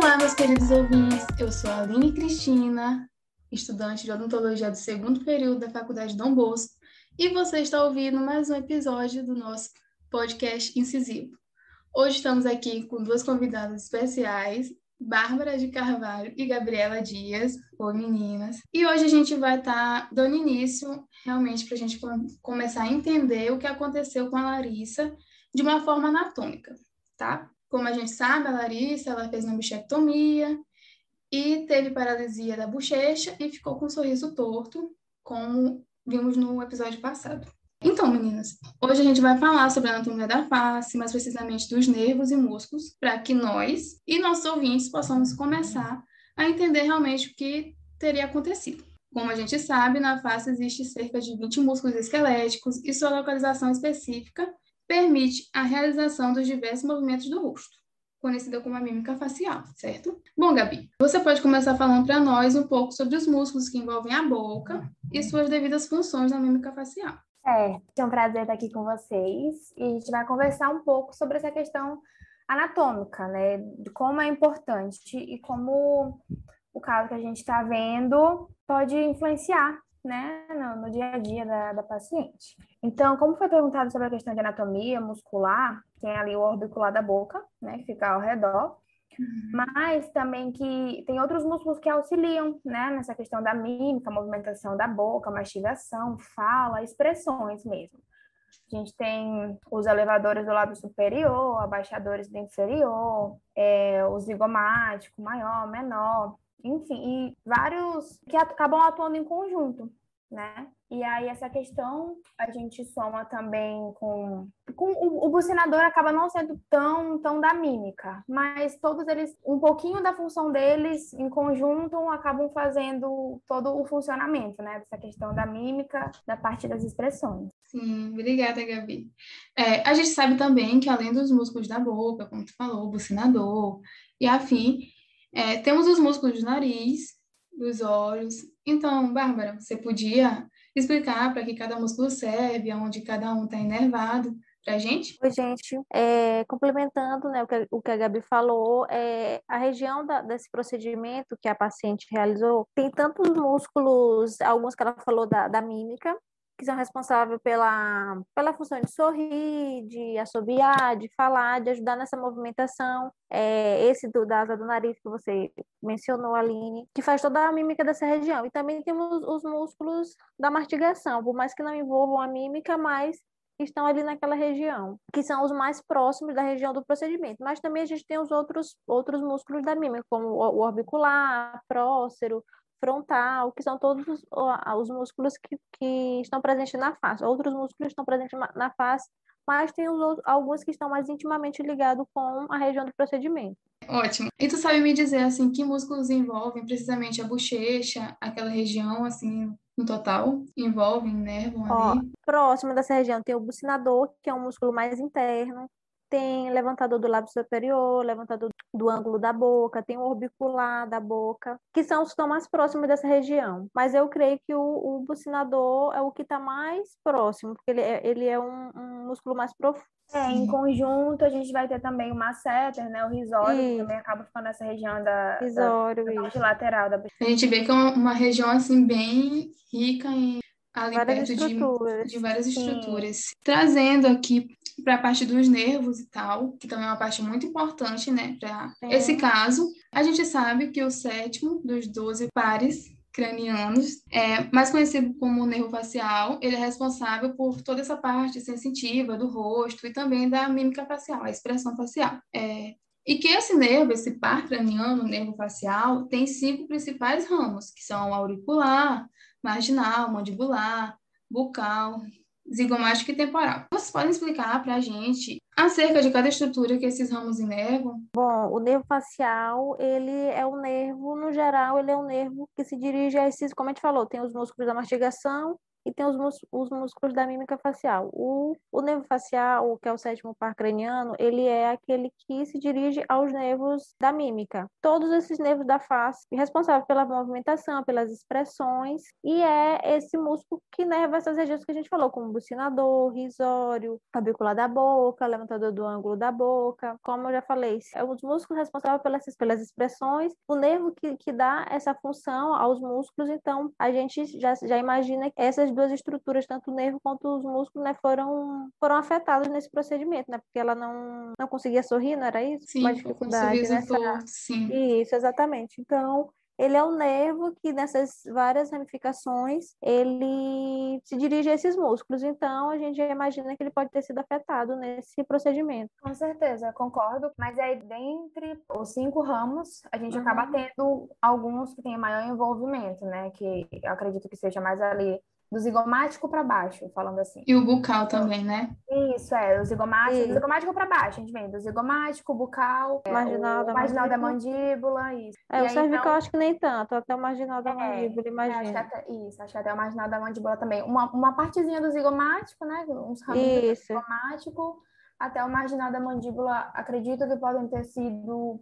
Olá, meus queridos ouvintes. Eu sou a Aline Cristina, estudante de odontologia do segundo período da Faculdade Dom Bosco, e você está ouvindo mais um episódio do nosso podcast incisivo. Hoje estamos aqui com duas convidadas especiais, Bárbara de Carvalho e Gabriela Dias. Oi, meninas. E hoje a gente vai estar tá dando início realmente para a gente começar a entender o que aconteceu com a Larissa de uma forma anatômica, tá? Como a gente sabe, a Larissa ela fez uma bichectomia e teve paralisia da bochecha e ficou com um sorriso torto, como vimos no episódio passado. Então, meninas, hoje a gente vai falar sobre a anatomia da face, mais precisamente dos nervos e músculos, para que nós e nossos ouvintes possamos começar a entender realmente o que teria acontecido. Como a gente sabe, na face existe cerca de 20 músculos esqueléticos e sua localização específica permite a realização dos diversos movimentos do rosto, conhecida como a mímica facial, certo? Bom, Gabi, você pode começar falando para nós um pouco sobre os músculos que envolvem a boca e suas devidas funções na mímica facial. É, é um prazer estar aqui com vocês e a gente vai conversar um pouco sobre essa questão anatômica, né? De como é importante e como o caso que a gente está vendo pode influenciar né, no, no, dia a dia da, da paciente. Então, como foi perguntado sobre a questão de anatomia muscular, tem ali o orbicular da boca, né, que fica ao redor, uhum. mas também que tem outros músculos que auxiliam, né, nessa questão da mímica, movimentação da boca, mastigação, fala, expressões mesmo. A gente tem os elevadores do lábio superior, abaixadores do inferior, é, o zigomático maior, menor, enfim, e vários que acabam atuando em conjunto, né? E aí essa questão a gente soma também com, com o, o bucinador acaba não sendo tão tão da mímica, mas todos eles um pouquinho da função deles em conjunto acabam fazendo todo o funcionamento, né? Dessa questão da mímica, da parte das expressões. Sim, obrigada, Gabi. É, a gente sabe também que além dos músculos da boca, como tu falou, o bucinador e afim, é, temos os músculos do nariz, dos olhos. Então, Bárbara, você podia explicar para que cada músculo serve, aonde cada um está inervado para gente? Oi, gente. É, complementando né, o, que, o que a Gabi falou, é, a região da, desse procedimento que a paciente realizou tem tantos músculos, alguns que ela falou da, da mímica, que são responsáveis pela, pela função de sorrir, de assobiar, de falar, de ajudar nessa movimentação. É, esse do, da asa do nariz que você mencionou, Aline, que faz toda a mímica dessa região. E também temos os músculos da mastigação, por mais que não envolvam a mímica, mas estão ali naquela região, que são os mais próximos da região do procedimento. Mas também a gente tem os outros, outros músculos da mímica, como o orbicular, prócero, frontal, que são todos os, os músculos que, que estão presentes na face. Outros músculos estão presentes na face, mas tem os, alguns que estão mais intimamente ligados com a região do procedimento. Ótimo. E tu sabe me dizer, assim, que músculos envolvem precisamente a bochecha, aquela região, assim, no total? Envolvem, nervo ali? próximo dessa região tem o bucinador, que é um músculo mais interno tem levantador do lábio superior, levantador do ângulo da boca, tem o orbicular da boca, que são os que estão mais próximos dessa região. Mas eu creio que o, o bucinador é o que está mais próximo, porque ele é, ele é um, um músculo mais profundo. É, em conjunto a gente vai ter também o masseter, né, o risório, que também acaba ficando nessa região da, risório, da, da parte lateral da A gente vê que é uma região assim bem rica em ali várias perto de, de várias Sim. estruturas. Trazendo aqui para a parte dos nervos e tal, que também é uma parte muito importante, né, para é. esse caso. A gente sabe que o sétimo dos 12 pares cranianos, é mais conhecido como nervo facial, ele é responsável por toda essa parte sensitiva do rosto e também da mímica facial, a expressão facial. É, e que esse nervo, esse par craniano, nervo facial, tem cinco principais ramos, que são auricular, marginal, mandibular, bucal, zigomático e temporal. Vocês podem explicar para a gente acerca de cada estrutura que esses ramos inervam? Bom, o nervo facial, ele é o nervo, no geral, ele é um nervo que se dirige a esses, como a gente falou, tem os músculos da mastigação e tem os, os músculos da mímica facial. O, o nervo facial, que é o sétimo par craniano, ele é aquele que se dirige aos nervos da mímica. Todos esses nervos da face, responsável pela movimentação, pelas expressões, e é esse músculo que nerva essas regiões que a gente falou, como bucinador, risório, clavícula da boca, levantador do ângulo da boca. Como eu já falei, é os músculos responsáveis pelas, pelas expressões, o nervo que, que dá essa função aos músculos, então a gente já, já imagina essas duas estruturas, tanto o nervo quanto os músculos, né, foram, foram afetados nesse procedimento, né, porque ela não, não conseguia sorrir, não era isso? Sim, Uma dificuldade, né? Sim. Isso, exatamente. Então, ele é o nervo que nessas várias ramificações ele se dirige a esses músculos. Então a gente imagina que ele pode ter sido afetado nesse procedimento. Com certeza, concordo. Mas aí dentre os cinco ramos a gente uhum. acaba tendo alguns que têm maior envolvimento, né? Que eu acredito que seja mais ali do zigomático para baixo, falando assim. E o bucal também, né? Isso, é, o zigomático, do zigomático para baixo, a gente vem do zigomático, bucal, marginal, é, da, marginal da mandíbula, isso. É, e o aí, cervical então... acho que nem tanto, até o marginal da é, mandíbula, imagina. É, acho até, isso, acho que até o marginal da mandíbula também. Uma, uma partezinha do zigomático, né, uns raminhos do zigomático, até o marginal da mandíbula, acredito que podem ter sido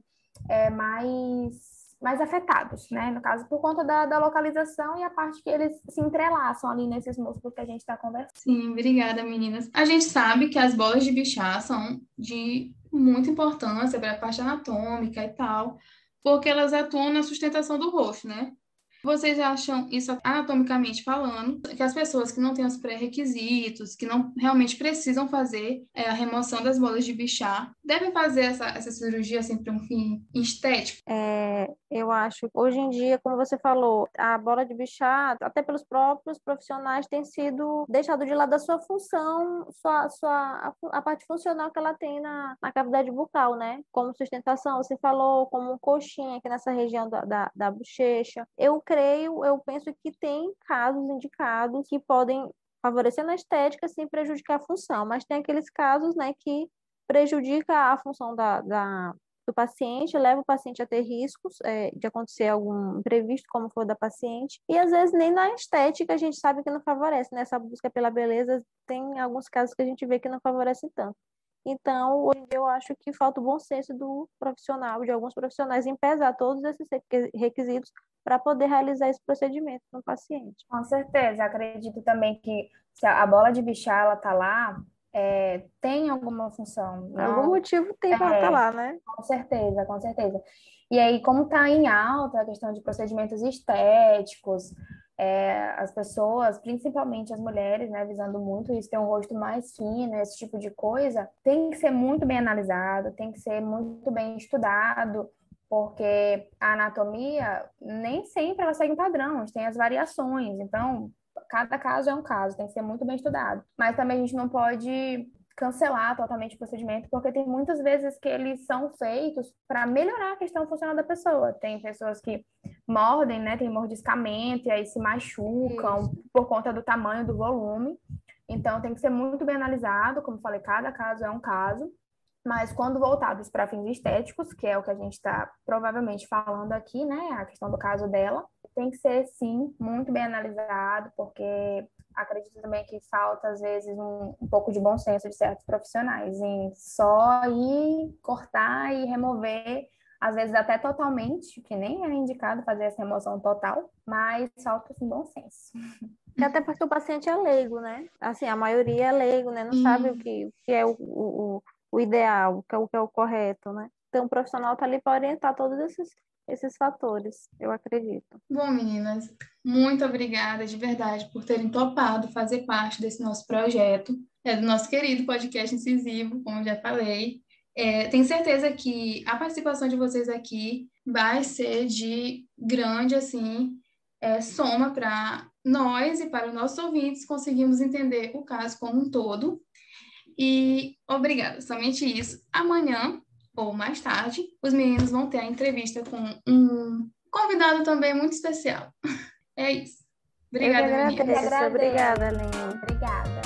é, mais mais afetados, né? No caso, por conta da, da localização e a parte que eles se entrelaçam ali nesses músculos que a gente está conversando. Sim, obrigada, meninas. A gente sabe que as bolas de bichar são de muita importância para a parte anatômica e tal, porque elas atuam na sustentação do rosto, né? Vocês acham isso anatomicamente falando, que as pessoas que não têm os pré-requisitos, que não realmente precisam fazer é, a remoção das bolas de bichar, devem fazer essa, essa cirurgia assim para um fim estético? É, eu acho, hoje em dia, como você falou, a bola de bichar, até pelos próprios profissionais, tem sido deixado de lado a sua função, sua, sua, a, a parte funcional que ela tem na, na cavidade bucal, né? Como sustentação, você falou, como coxinha aqui nessa região da, da, da bochecha. Eu creio, eu penso que tem casos indicados que podem favorecer na estética sem prejudicar a função, mas tem aqueles casos, né, que prejudica a função da, da do paciente, leva o paciente a ter riscos é, de acontecer algum imprevisto, como foi da paciente, e às vezes nem na estética a gente sabe que não favorece, né? Essa busca pela beleza tem alguns casos que a gente vê que não favorece tanto. Então, hoje eu acho que falta o bom senso do profissional, de alguns profissionais, em pesar todos esses requisitos para poder realizar esse procedimento no paciente. Com certeza, acredito também que se a bola de bichar ela tá lá, é, tem alguma função. Não? Algum motivo tem é, para estar tá lá, né? Com certeza, com certeza. E aí, como está em alta a questão de procedimentos estéticos, é, as pessoas, principalmente as mulheres, né, visando muito isso, ter um rosto mais fino, esse tipo de coisa, tem que ser muito bem analisado, tem que ser muito bem estudado, porque a anatomia nem sempre ela segue um padrão, a gente tem as variações, então cada caso é um caso, tem que ser muito bem estudado. Mas também a gente não pode cancelar totalmente o procedimento, porque tem muitas vezes que eles são feitos para melhorar a questão funcional da pessoa. Tem pessoas que mordem, né, tem mordiscamento e aí se machucam Isso. por conta do tamanho do volume. Então tem que ser muito bem analisado, como falei, cada caso é um caso. Mas quando voltados para fins estéticos, que é o que a gente está provavelmente falando aqui, né, a questão do caso dela, tem que ser sim muito bem analisado, porque acredito também que falta, às vezes, um, um, pouco de bom senso de certos profissionais em só ir cortar e remover, às vezes até totalmente, que nem é indicado fazer essa remoção total, mas falta assim, bom senso. Até porque o paciente é leigo, né? Assim, a maioria é leigo, né? Não hum. sabe o que, o que é o, o, o ideal, o que é o, que é o correto, né? Então, o profissional está ali para orientar todos esses, esses fatores, eu acredito. Bom, meninas, muito obrigada de verdade por terem topado fazer parte desse nosso projeto, é do nosso querido podcast incisivo, como já falei. É, tenho certeza que a participação de vocês aqui vai ser de grande assim é, soma para nós e para os nossos ouvintes conseguirmos entender o caso como um todo. E obrigada, somente isso. Amanhã ou mais tarde, os meninos vão ter a entrevista com um convidado também muito especial. É isso. Obrigada, meninas. Obrigada, Aline. Obrigada.